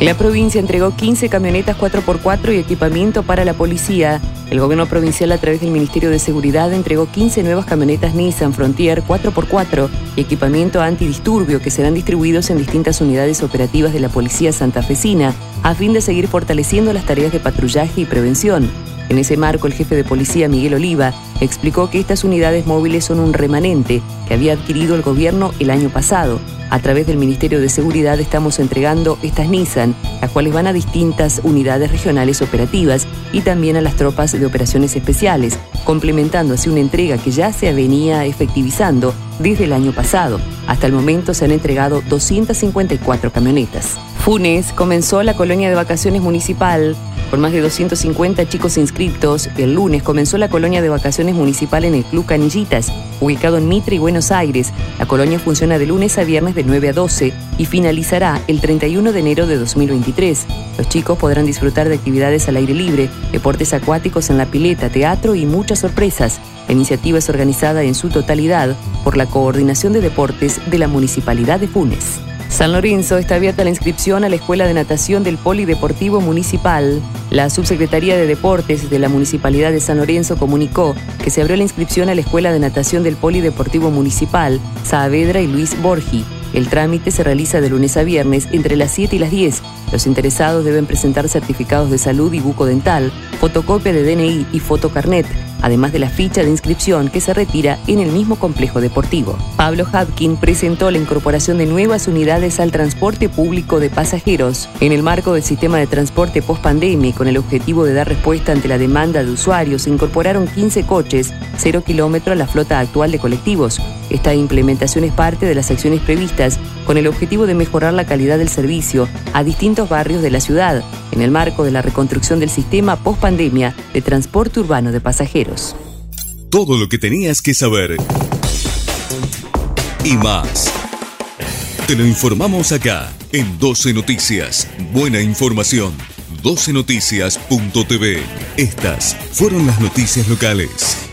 La provincia entregó 15 camionetas 4x4 y equipamiento para la policía. El gobierno provincial a través del Ministerio de Seguridad entregó 15 nuevas camionetas Nissan Frontier 4x4 y equipamiento antidisturbio que serán distribuidos en distintas unidades operativas de la Policía Santafesina a fin de seguir fortaleciendo las tareas de patrullaje y prevención. En ese marco, el jefe de policía, Miguel Oliva, explicó que estas unidades móviles son un remanente que había adquirido el gobierno el año pasado. A través del Ministerio de Seguridad estamos entregando estas Nissan, las cuales van a distintas unidades regionales operativas y también a las tropas de operaciones especiales, complementando así una entrega que ya se venía efectivizando desde el año pasado. Hasta el momento se han entregado 254 camionetas. Funes comenzó la colonia de vacaciones municipal con más de 250 chicos inscritos, el lunes comenzó la colonia de vacaciones municipal en el Club Canillitas, ubicado en Mitre y Buenos Aires. La colonia funciona de lunes a viernes de 9 a 12 y finalizará el 31 de enero de 2023. Los chicos podrán disfrutar de actividades al aire libre, deportes acuáticos en la pileta, teatro y muchas sorpresas. La iniciativa es organizada en su totalidad por la Coordinación de Deportes de la Municipalidad de Funes. San Lorenzo está abierta la inscripción a la Escuela de Natación del Polideportivo Municipal. La Subsecretaría de Deportes de la Municipalidad de San Lorenzo comunicó que se abrió la inscripción a la Escuela de Natación del Polideportivo Municipal, Saavedra y Luis Borgi. El trámite se realiza de lunes a viernes entre las 7 y las 10. Los interesados deben presentar certificados de salud y bucodental, fotocopia de DNI y fotocarnet además de la ficha de inscripción que se retira en el mismo complejo deportivo. Pablo Hapkin presentó la incorporación de nuevas unidades al transporte público de pasajeros en el marco del sistema de transporte post-pandemia con el objetivo de dar respuesta ante la demanda de usuarios. Se incorporaron 15 coches, 0 kilómetros a la flota actual de colectivos. Esta implementación es parte de las acciones previstas con el objetivo de mejorar la calidad del servicio a distintos barrios de la ciudad en el marco de la reconstrucción del sistema post-pandemia de transporte urbano de pasajeros. Todo lo que tenías que saber y más. Te lo informamos acá en 12 Noticias. Buena información. 12noticias.tv. Estas fueron las noticias locales.